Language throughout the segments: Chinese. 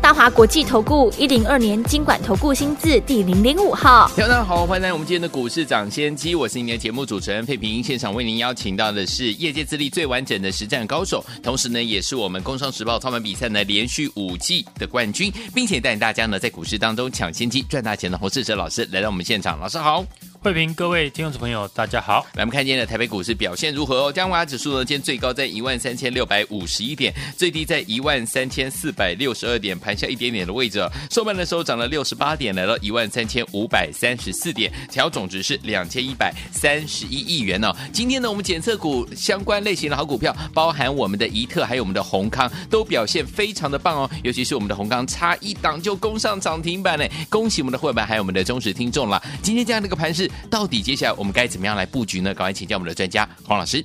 大华国际投顾一零二年金管投顾新字第零零五号，大家好，欢迎来我们今天的股市涨先机，我是您的节目主持人费平，现场为您邀请到的是业界资历最完整的实战高手，同时呢，也是我们工商时报操盘比赛呢连续五季的冠军，并且带领大家呢在股市当中抢先机赚大钱的洪世哲老师来到我们现场，老师好。慧平，各位听众朋友，大家好。来，我们看今天的台北股市表现如何哦？加权指数呢，今天最高在一万三千六百五十一点，最低在一万三千四百六十二点，盘下一点点的位置。收盘的时候涨了六十八点，来到一万三千五百三十四点，调总值是两千一百三十一亿元哦。今天呢，我们检测股相关类型的好股票，包含我们的怡特，还有我们的宏康，都表现非常的棒哦。尤其是我们的宏康，差一档就攻上涨停板嘞。恭喜我们的会员，还有我们的忠实听众了。今天这样的一个盘势。到底接下来我们该怎么样来布局呢？赶快请教我们的专家黄老师。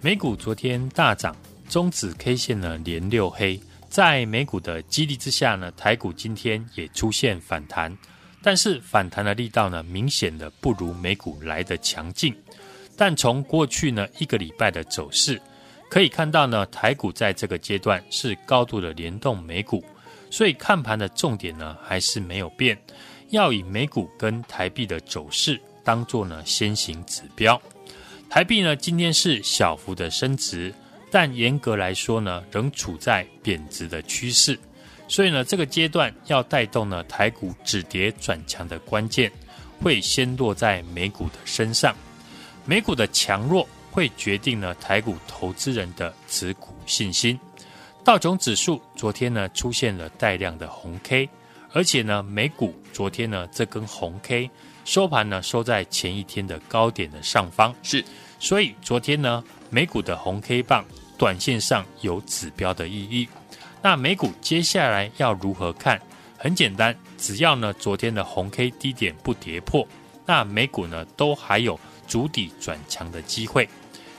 美股昨天大涨，中指 K 线呢连六黑，在美股的激励之下呢，台股今天也出现反弹，但是反弹的力道呢，明显的不如美股来的强劲。但从过去呢一个礼拜的走势可以看到呢，台股在这个阶段是高度的联动美股，所以看盘的重点呢还是没有变，要以美股跟台币的走势。当做呢先行指标，台币呢今天是小幅的升值，但严格来说呢仍处在贬值的趋势，所以呢这个阶段要带动呢台股止跌转强的关键，会先落在美股的身上，美股的强弱会决定呢台股投资人的持股信心。道琼指数昨天呢出现了带量的红 K，而且呢美股昨天呢这根红 K。收盘呢，收在前一天的高点的上方，是，所以昨天呢，美股的红 K 棒，短线上有指标的意义。那美股接下来要如何看？很简单，只要呢昨天的红 K 低点不跌破，那美股呢都还有筑底转强的机会。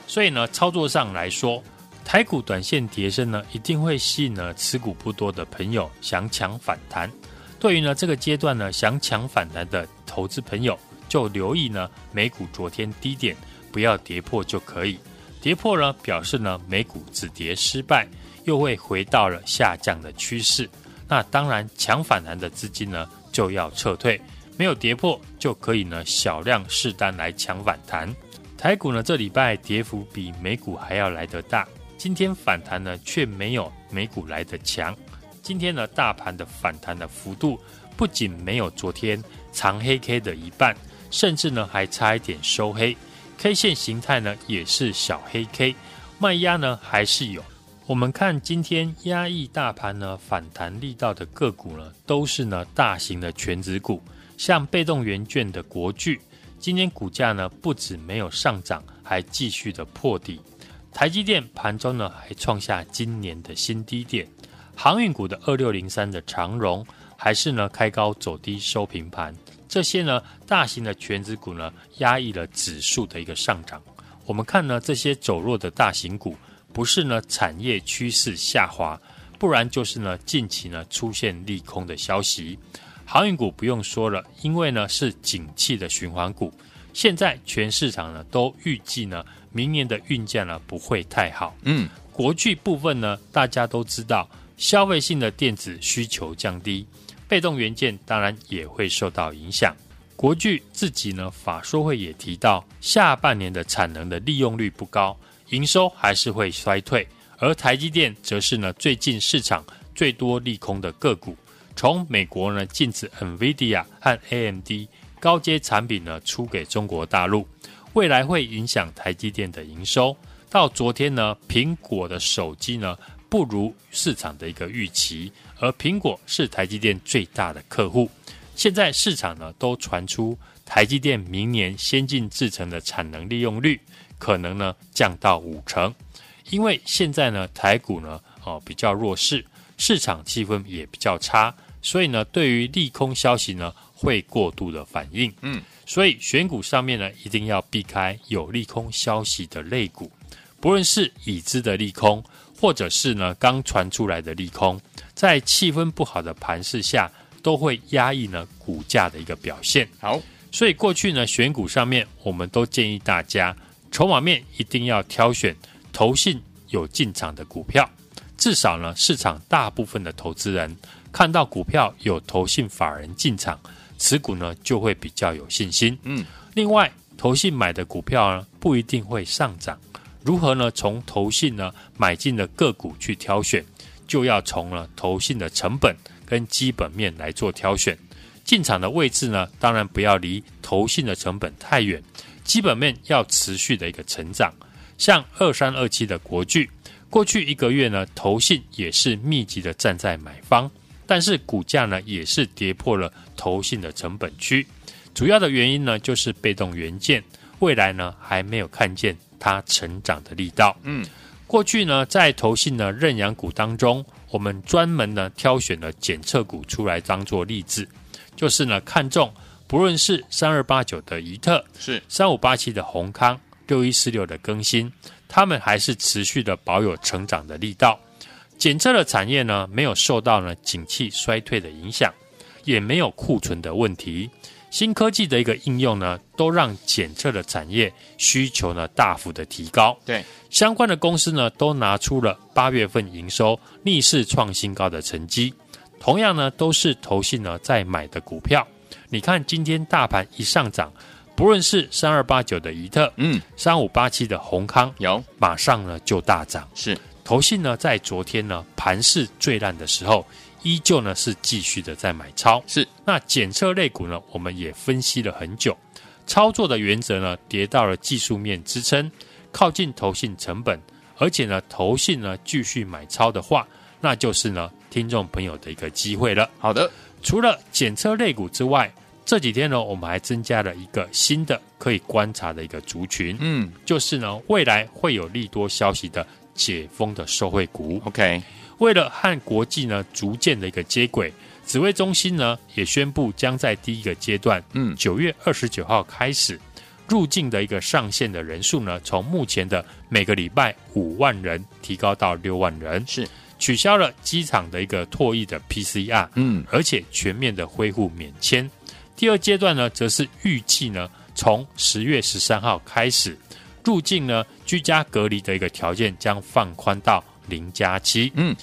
所以呢，操作上来说，台股短线跌升呢，一定会吸引呢持股不多的朋友想抢反弹。对于呢这个阶段呢想抢反弹的投资朋友，就留意呢美股昨天低点不要跌破就可以，跌破呢表示呢美股止跌失败，又会回到了下降的趋势。那当然抢反弹的资金呢就要撤退，没有跌破就可以呢小量试单来抢反弹。台股呢这礼拜跌幅比美股还要来得大，今天反弹呢却没有美股来得强。今天呢，大盘的反弹的幅度不仅没有昨天长黑 K 的一半，甚至呢还差一点收黑，K 线形态呢也是小黑 K，卖压呢还是有。我们看今天压抑大盘呢反弹力道的个股呢，都是呢大型的全值股，像被动元券的国巨，今天股价呢不止没有上涨，还继续的破底。台积电盘中呢还创下今年的新低点。航运股的二六零三的长荣，还是呢开高走低收平盘，这些呢大型的全指股呢压抑了指数的一个上涨。我们看呢这些走弱的大型股，不是呢产业趋势下滑，不然就是呢近期呢出现利空的消息。航运股不用说了，因为呢是景气的循环股，现在全市场呢都预计呢明年的运价呢不会太好。嗯，国巨部分呢大家都知道。消费性的电子需求降低，被动元件当然也会受到影响。国巨自己呢，法说会也提到，下半年的产能的利用率不高，营收还是会衰退。而台积电则是呢，最近市场最多利空的个股。从美国呢禁止 NVIDIA 和 AMD 高阶产品呢出给中国大陆，未来会影响台积电的营收。到昨天呢，苹果的手机呢。不如市场的一个预期，而苹果是台积电最大的客户。现在市场呢都传出台积电明年先进制程的产能利用率可能呢降到五成，因为现在呢台股呢哦比较弱势，市场气氛也比较差，所以呢对于利空消息呢会过度的反应。嗯，所以选股上面呢一定要避开有利空消息的类股。不论是已知的利空，或者是呢刚传出来的利空，在气氛不好的盘势下，都会压抑呢股价的一个表现。好，所以过去呢选股上面，我们都建议大家筹码面一定要挑选投信有进场的股票，至少呢市场大部分的投资人看到股票有投信法人进场，持股呢就会比较有信心。嗯，另外投信买的股票呢不一定会上涨。如何呢？从投信呢买进的个股去挑选，就要从呢投信的成本跟基本面来做挑选。进场的位置呢，当然不要离投信的成本太远，基本面要持续的一个成长。像二三二七的国巨，过去一个月呢，投信也是密集的站在买方，但是股价呢也是跌破了投信的成本区。主要的原因呢，就是被动元件未来呢还没有看见。它成长的力道，嗯，过去呢，在投信的认养股当中，我们专门呢挑选了检测股出来当做例子，就是呢看中不论是三二八九的怡特，是三五八七的宏康，六一四六的更新，他们还是持续的保有成长的力道。检测的产业呢，没有受到呢景气衰退的影响，也没有库存的问题。新科技的一个应用呢，都让检测的产业需求呢大幅的提高。对，相关的公司呢都拿出了八月份营收逆势创新高的成绩。同样呢，都是投信呢在买的股票。你看今天大盘一上涨，不论是三二八九的怡特，嗯，三五八七的宏康，有马上呢就大涨。是，投信呢在昨天呢盘势最烂的时候。依旧呢是继续的在买超，是那检测类股呢，我们也分析了很久，操作的原则呢，跌到了技术面支撑，靠近投信成本，而且呢，投信呢继续买超的话，那就是呢，听众朋友的一个机会了。好的，除了检测类股之外，这几天呢，我们还增加了一个新的可以观察的一个族群，嗯，就是呢，未来会有利多消息的解封的受惠股。OK。为了和国际呢逐渐的一个接轨，指挥中心呢也宣布将在第一个阶段，嗯，九月二十九号开始入境的一个上限的人数呢，从目前的每个礼拜五万人提高到六万人，是取消了机场的一个唾液的 PCR，嗯，而且全面的恢复免签。第二阶段呢，则是预计呢从十月十三号开始入境呢居家隔离的一个条件将放宽到。零加七，嗯，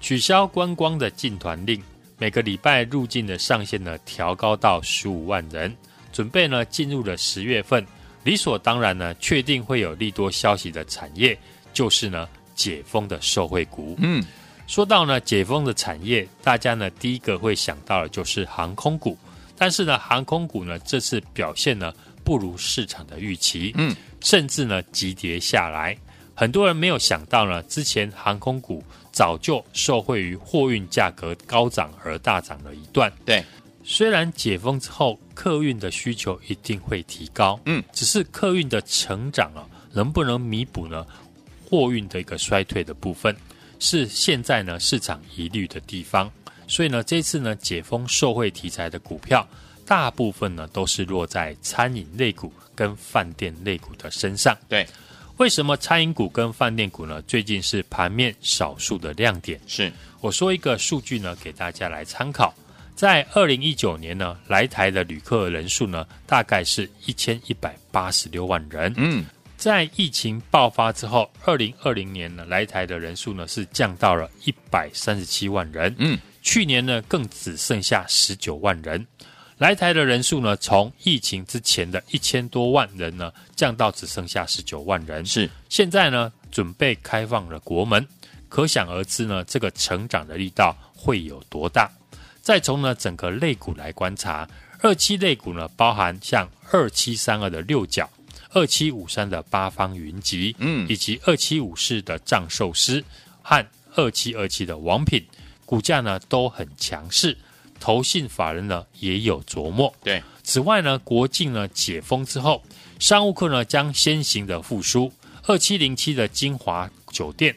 取消观光的进团令，每个礼拜入境的上限呢调高到十五万人，准备呢进入了十月份，理所当然呢确定会有利多消息的产业，就是呢解封的受惠股，嗯，说到呢解封的产业，大家呢第一个会想到的就是航空股，但是呢航空股呢这次表现呢不如市场的预期，嗯，甚至呢急跌下来。很多人没有想到呢，之前航空股早就受惠于货运价格高涨而大涨了一段。对，虽然解封之后客运的需求一定会提高，嗯，只是客运的成长啊，能不能弥补呢货运的一个衰退的部分，是现在呢市场疑虑的地方。所以呢，这次呢解封受惠题材的股票，大部分呢都是落在餐饮类股跟饭店类股的身上。对。为什么餐饮股跟饭店股呢？最近是盘面少数的亮点。是，我说一个数据呢，给大家来参考。在二零一九年呢，来台的旅客人数呢，大概是一千一百八十六万人。嗯，在疫情爆发之后，二零二零年呢，来台的人数呢是降到了一百三十七万人。嗯，去年呢更只剩下十九万人。来台的人数呢，从疫情之前的一千多万人呢，降到只剩下十九万人。是，现在呢，准备开放了国门，可想而知呢，这个成长的力道会有多大。再从呢整个类股来观察，二期类股呢，包含像二七三二的六角、二七五三的八方云集，嗯，以及二七五四的藏寿司和二七二七的王品，股价呢都很强势。投信法人呢也有琢磨。对，此外呢，国境呢解封之后，商务客呢将先行的复苏。二七零七的金华酒店，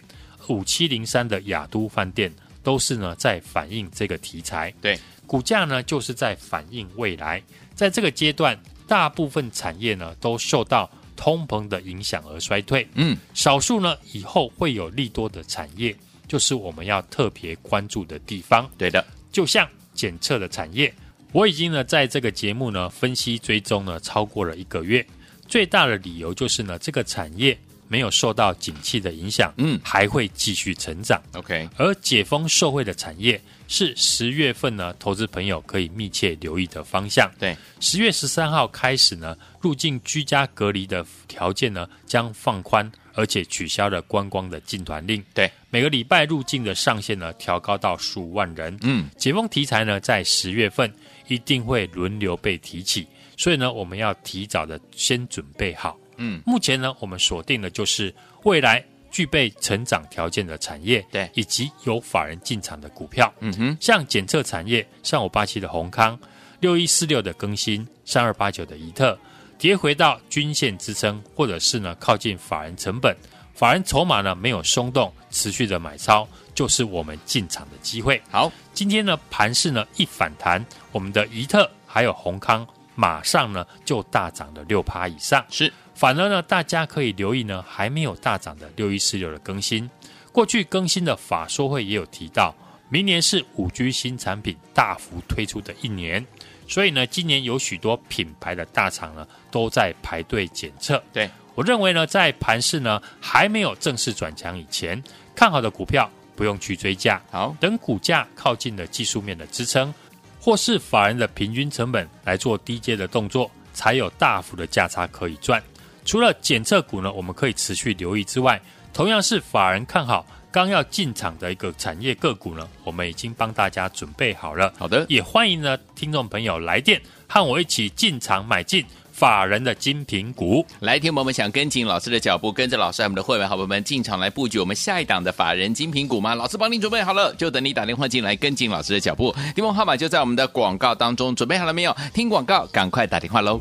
五七零三的亚都饭店，都是呢在反映这个题材。对，股价呢就是在反映未来。在这个阶段，大部分产业呢都受到通膨的影响而衰退。嗯，少数呢以后会有利多的产业，就是我们要特别关注的地方。对的，就像检测的产业，我已经呢在这个节目呢分析追踪呢超过了一个月。最大的理由就是呢，这个产业没有受到景气的影响，嗯，还会继续成长。OK，而解封受惠的产业是十月份呢，投资朋友可以密切留意的方向。对，十月十三号开始呢，入境居家隔离的条件呢将放宽，而且取消了观光的禁团令。对，每个礼拜入境的上限呢调高到十五万人。嗯，解封题材呢在十月份一定会轮流被提起。所以呢，我们要提早的先准备好。嗯，目前呢，我们锁定的就是未来具备成长条件的产业，对，以及有法人进场的股票。嗯哼，像检测产业，像我八七的宏康，六一四六的更新，三二八九的宜特，跌回到均线支撑，或者是呢靠近法人成本，法人筹码呢没有松动，持续的买超，就是我们进场的机会。好，今天呢盘势呢一反弹，我们的怡特还有宏康。马上呢就大涨了六趴以上，是。反而呢，大家可以留意呢，还没有大涨的六一四六的更新。过去更新的法说会也有提到，明年是五 G 新产品大幅推出的一年，所以呢，今年有许多品牌的大厂呢都在排队检测。对，我认为呢，在盘市呢还没有正式转强以前，看好的股票不用去追价，好，等股价靠近了技术面的支撑。或是法人的平均成本来做低阶的动作，才有大幅的价差可以赚。除了检测股呢，我们可以持续留意之外，同样是法人看好刚要进场的一个产业个股呢，我们已经帮大家准备好了。好的，也欢迎呢听众朋友来电和我一起进场买进。法人的精品股，来，听我们想跟紧老师的脚步，跟着老师和我们的会员好朋友们进场来布局我们下一档的法人精品股吗？老师帮你准备好了，就等你打电话进来跟紧老师的脚步。电话号码就在我们的广告当中，准备好了没有？听广告，赶快打电话喽！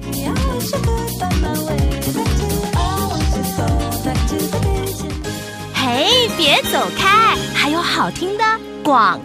别走开，还有好听的广。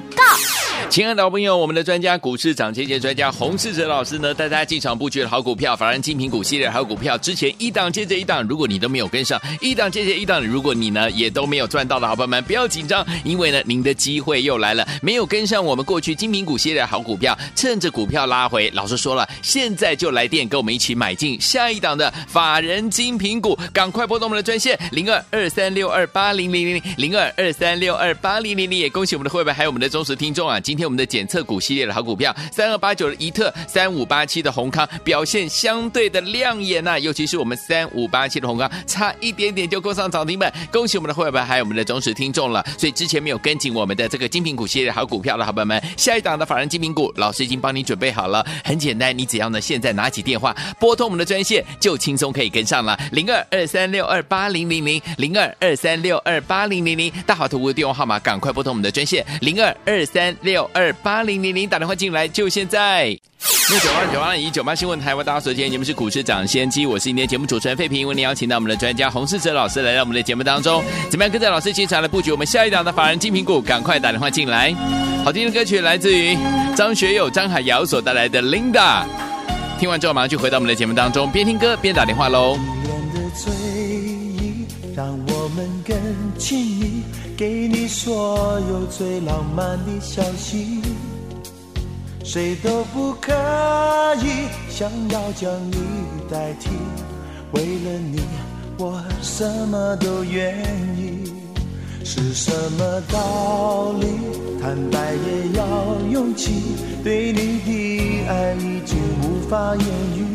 亲爱的老朋友，我们的专家股市涨跌跌专家洪世哲老师呢，带大家进场布局的好股票，法人精品股系列好股票，之前一档接着一档，如果你都没有跟上，一档接着一档，如果你呢也都没有赚到的好朋友们，不要紧张，因为呢您的机会又来了，没有跟上我们过去精品股系列好股票，趁着股票拉回，老师说了，现在就来电跟我们一起买进下一档的法人精品股，赶快拨通我们的专线零二二三六二八零零零零二二三六二八零零零，也恭喜我们的会员还有我们的忠实听众啊，今天。我们的检测股系列的好股票，三二八九的宜特，三五八七的閎康表现相对的亮眼呐、啊，尤其是我们三五八七的閎康，差一点点就够上涨停板，恭喜我们的会员们还有我们的忠实听众了。所以之前没有跟紧我们的这个精品股系列好股票的好朋友们，下一档的法人精品股，老师已经帮你准备好了，很简单，你只要呢现在拿起电话拨通我们的专线，就轻松可以跟上了，零二二三六二八零零零零二二三六二八零零零，大华图的电话号码，赶快拨通我们的专线零二二三六二八零零零打电话进来，就现在。六九二九二一九八新闻台，为大家所见节目是股市涨先机，我是今天节目主持人费平，为您邀请到我们的专家洪世哲老师来到我们的节目当中，怎么样跟着老师进场来布局我们下一档的法人精品股？赶快打电话进来。好听的歌曲来自于张学友、张海瑶所带来的《Linda》，听完之后马上就回到我们的节目当中，边听歌边打电话喽。给你所有最浪漫的消息，谁都不可以想要将你代替。为了你，我什么都愿意。是什么道理？坦白也要勇气。对你的爱已经无法言语，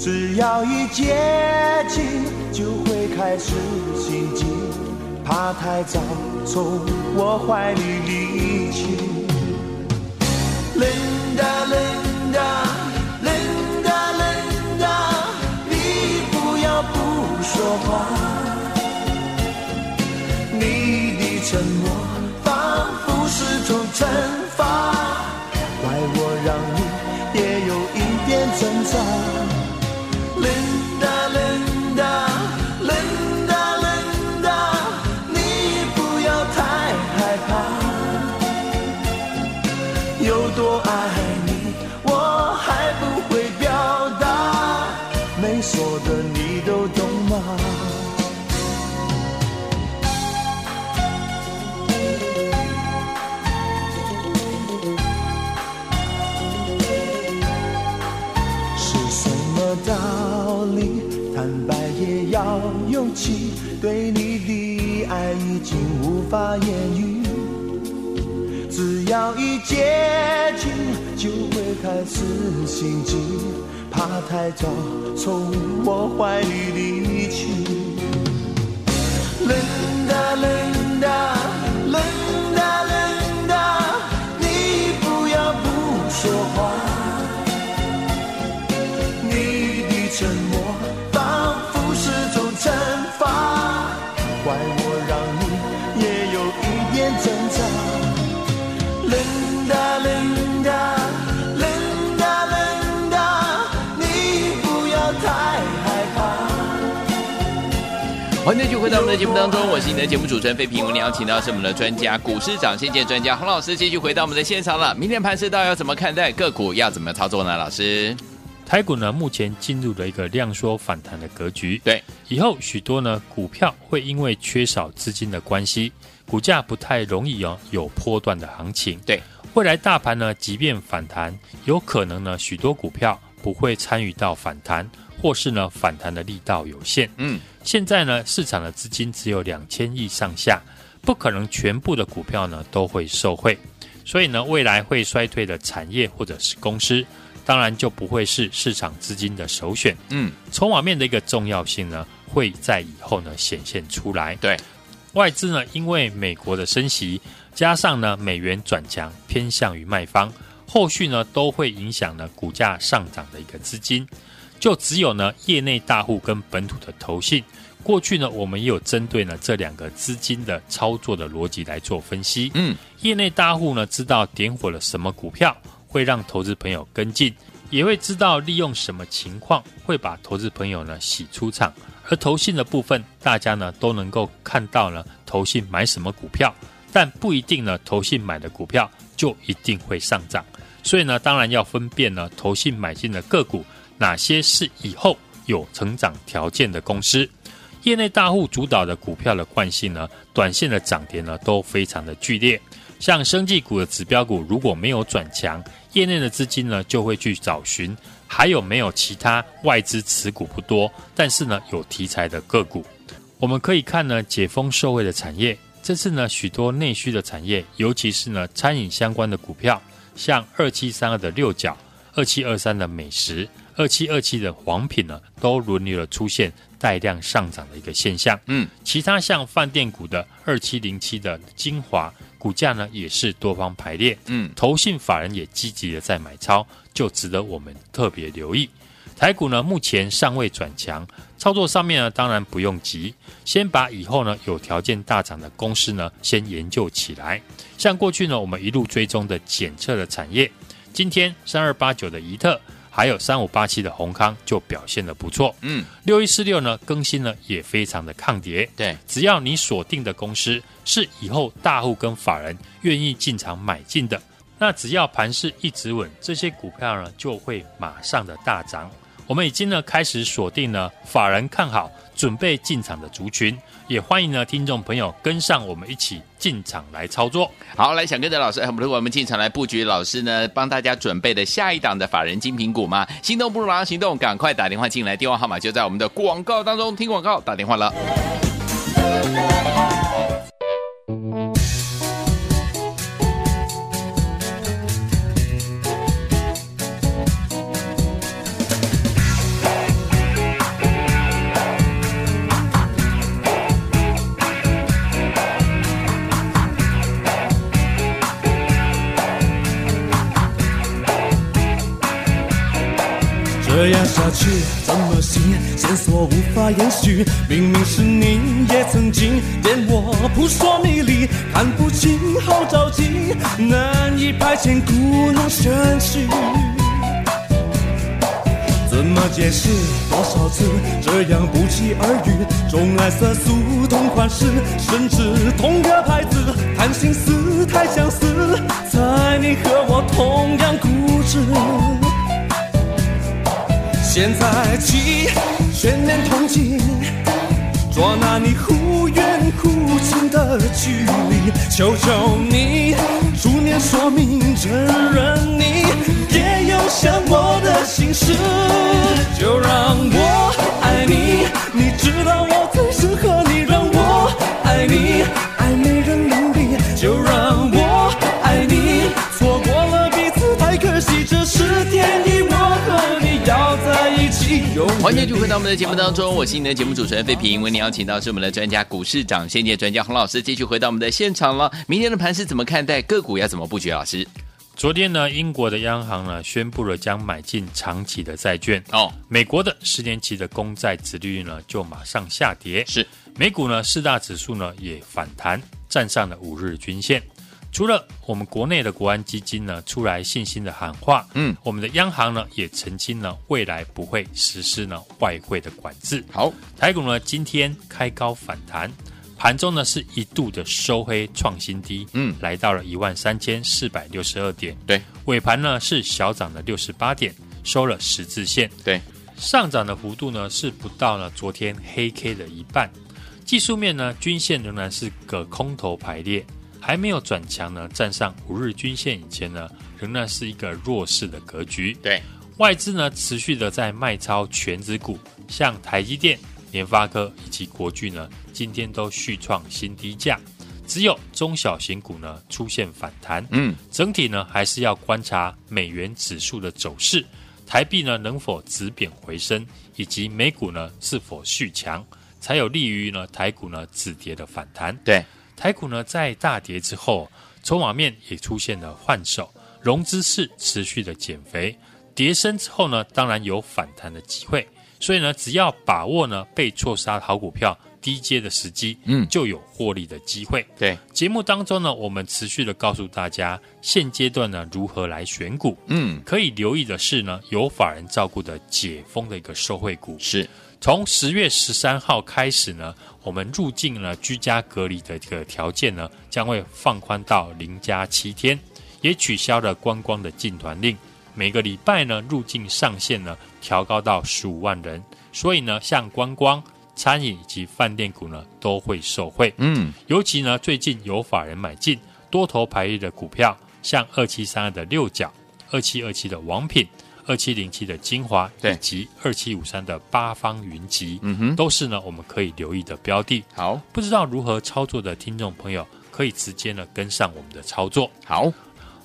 只要一接近，就会开始心悸。怕太早从我怀里离去，Linda Linda Linda Linda，你不要不说话，你的沉默仿佛是种惩罚，怪我让你也有一点挣扎，Linda Linda。法言语。只要一接近，就会开始心悸，怕太早从我怀里离欢迎继续回到我们的节目当中，我是你的节目主持人费平。我们邀请到是我们的专家，股市长先见专家洪老师，继续回到我们的现场了。明天盘市到底要怎么看待？个股要怎么操作呢？老师，台股呢目前进入了一个量缩反弹的格局。对，以后许多呢股票会因为缺少资金的关系，股价不太容易哦有波段的行情。对，未来大盘呢即便反弹，有可能呢许多股票不会参与到反弹，或是呢反弹的力道有限。嗯。现在呢，市场的资金只有两千亿上下，不可能全部的股票呢都会受惠，所以呢，未来会衰退的产业或者是公司，当然就不会是市场资金的首选。嗯，筹码面的一个重要性呢，会在以后呢显现出来。对，外资呢，因为美国的升息，加上呢美元转强，偏向于卖方，后续呢都会影响呢股价上涨的一个资金。就只有呢，业内大户跟本土的投信，过去呢，我们也有针对呢这两个资金的操作的逻辑来做分析。嗯，业内大户呢知道点火了什么股票会让投资朋友跟进，也会知道利用什么情况会把投资朋友呢洗出场。而投信的部分，大家呢都能够看到呢，投信买什么股票，但不一定呢，投信买的股票就一定会上涨。所以呢，当然要分辨呢，投信买进的个股。哪些是以后有成长条件的公司？业内大户主导的股票的惯性呢，短线的涨跌呢都非常的剧烈。像生技股的指标股如果没有转强，业内的资金呢就会去找寻还有没有其他外资持股不多，但是呢有题材的个股。我们可以看呢解封受惠的产业，这次呢许多内需的产业，尤其是呢餐饮相关的股票，像二七三二的六角、二七二三的美食。二七二七的黄品呢，都轮流了出现带量上涨的一个现象。嗯，其他像饭店股的二七零七的精华股价呢，也是多方排列。嗯，投信法人也积极的在买超，就值得我们特别留意。台股呢，目前尚未转强，操作上面呢，当然不用急，先把以后呢有条件大涨的公司呢，先研究起来。像过去呢，我们一路追踪的检测的产业，今天三二八九的怡特。还有三五八七的宏康就表现的不错，嗯，六一四六呢更新呢也非常的抗跌，对，只要你锁定的公司是以后大户跟法人愿意进场买进的，那只要盘势一直稳，这些股票呢就会马上的大涨。我们已经呢开始锁定了法人看好，准备进场的族群，也欢迎呢听众朋友跟上我们一起进场来操作。好，来想跟着老师，如果我们进场来布局，老师呢帮大家准备的下一档的法人精品股吗？心动不如马上行动，赶快打电话进来，电话号码就在我们的广告当中，听广告打电话了。明明是你也曾经点我扑朔迷离，看不清好着急，难以排遣故弄玄虚。怎么解释？多少次这样不期而遇？钟爱色素同款式，甚至同个牌子，谈心思太相似，猜你和我同样固执。现在起，全面同情，捉拿你忽远忽近的距离，求求你出面说明，承认你也有想我的心事，就让我爱你，你知道我最适合你，让我爱你，欢迎继续回到我们的节目当中，我是你的节目主持人费平。为您邀请到是我们的专家股市长先机专家洪老师，继续回到我们的现场了。明天的盘是怎么看待？个股要怎么布局？老师，昨天呢，英国的央行呢宣布了将买进长期的债券哦，美国的十年期的公债殖利率呢就马上下跌，是美股呢四大指数呢也反弹，站上了五日均线。除了我们国内的国安基金呢出来信心的喊话，嗯，我们的央行呢也澄清呢未来不会实施呢外汇的管制。好，台股呢今天开高反弹，盘中呢是一度的收黑创新低，嗯，来到了一万三千四百六十二点。对，尾盘呢是小涨了六十八点，收了十字线。对，上涨的幅度呢是不到呢昨天黑 K 的一半。技术面呢均线仍然是个空头排列。还没有转强呢，站上五日均线以前呢，仍然是一个弱势的格局。对，外资呢持续的在卖超全值股，像台积电、联发科以及国巨呢，今天都续创新低价。只有中小型股呢出现反弹。嗯，整体呢还是要观察美元指数的走势，台币呢能否止贬回升，以及美股呢是否续强，才有利于呢台股呢止跌的反弹。对。台股呢，在大跌之后，筹码面也出现了换手，融资是持续的减肥，跌升之后呢，当然有反弹的机会。所以呢，只要把握呢被错杀好股票低阶的时机，嗯，就有获利的机会。对，节目当中呢，我们持续的告诉大家，现阶段呢如何来选股，嗯，可以留意的是呢，有法人照顾的解封的一个受惠股是。从十月十三号开始呢，我们入境呢居家隔离的这个条件呢，将会放宽到零加七天，也取消了观光的禁团令。每个礼拜呢，入境上限呢调高到十五万人，所以呢，像观光、餐饮以及饭店股呢都会受惠。嗯，尤其呢，最近有法人买进多头排列的股票，像二七三二的六角、二七二七的王品。二七零七的精华，以及二七五三的八方云集，嗯哼，都是呢我们可以留意的标的。好，不知道如何操作的听众朋友，可以直接呢跟上我们的操作。好，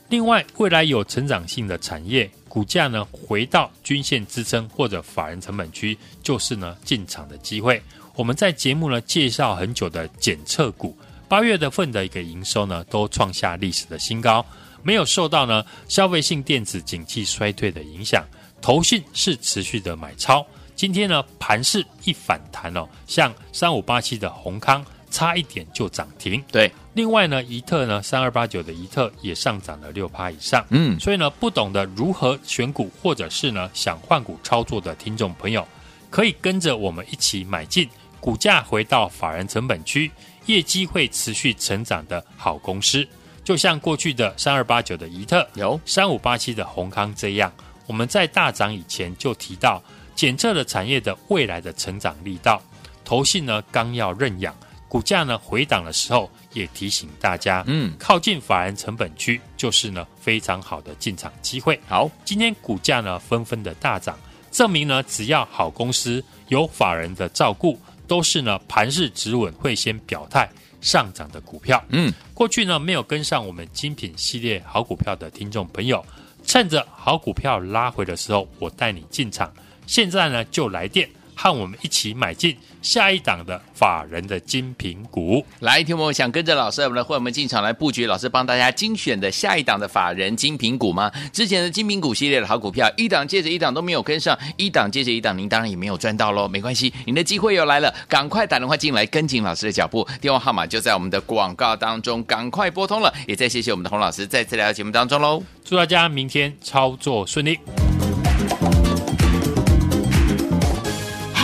另外未来有成长性的产业，股价呢回到均线支撑或者法人成本区，就是呢进场的机会。我们在节目呢介绍很久的检测股，八月的份的一个营收呢都创下历史的新高。没有受到呢消费性电子景气衰退的影响，投信是持续的买超。今天呢盘势一反弹哦，像三五八七的宏康差一点就涨停。对，另外呢宜特呢三二八九的宜特也上涨了六趴以上。嗯，所以呢不懂得如何选股，或者是呢想换股操作的听众朋友，可以跟着我们一起买进股价回到法人成本区，业绩会持续成长的好公司。就像过去的三二八九的怡特，有三五八七的宏康这样，我们在大涨以前就提到检测的产业的未来的成长力道，投信呢刚要认养，股价呢回档的时候，也提醒大家，嗯，靠近法人成本区就是呢非常好的进场机会。好，今天股价呢纷纷的大涨，证明呢只要好公司有法人的照顾，都是呢盘势止稳会先表态。上涨的股票，嗯，过去呢没有跟上我们精品系列好股票的听众朋友，趁着好股票拉回的时候，我带你进场。现在呢就来电。和我们一起买进下一档的法人的精品股。来，听我想跟着老师，我们的会员们进场来布局，老师帮大家精选的下一档的法人精品股吗？之前的精品股系列的好股票，一档接着一档都没有跟上，一档接着一档，您当然也没有赚到喽。没关系，您的机会又来了，赶快打电话进来跟紧老师的脚步，电话号码就在我们的广告当中，赶快拨通了。也再谢谢我们的洪老师再次来到节目当中喽，祝大家明天操作顺利。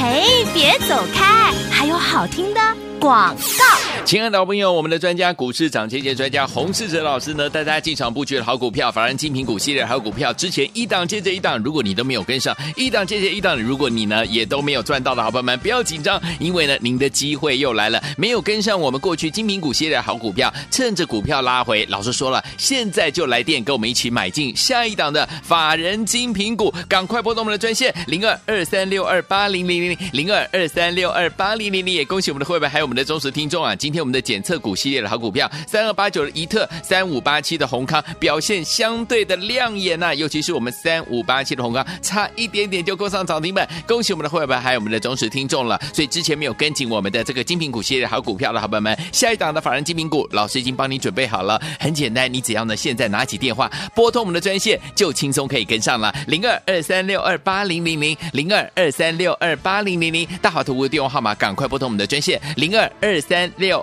哎，别走开！还有好听的广告。亲爱的好朋友，我们的专家股市涨跌跌专家洪世哲老师呢，带大家进场布局的好股票，法人精品股系列好股票，之前一档接着一档，如果你都没有跟上，一档接着一档，如果你呢也都没有赚到的好朋友们，不要紧张，因为呢您的机会又来了，没有跟上我们过去精品股系列好股票，趁着股票拉回，老师说了，现在就来电跟我们一起买进下一档的法人精品股，赶快拨动我们的专线零二二三六二八零零零零二二三六二八零零零，也恭喜我们的会员还有我们的忠实听众啊，今天我们的检测股系列的好股票，三二八九的宜特，三五八七的閎康表现相对的亮眼呐、啊，尤其是我们三五八七的閎康，差一点点就够上涨停板，恭喜我们的会员还有我们的忠实听众了。所以之前没有跟紧我们的这个精品股系列好股票的好朋友们，下一档的法人精品股，老师已经帮你准备好了，很简单，你只要呢现在拿起电话拨通我们的专线，就轻松可以跟上了，零二二三六二八零零零零二二三六二八零零零，大华图的电话号码，赶快拨通我们的专线零二二三六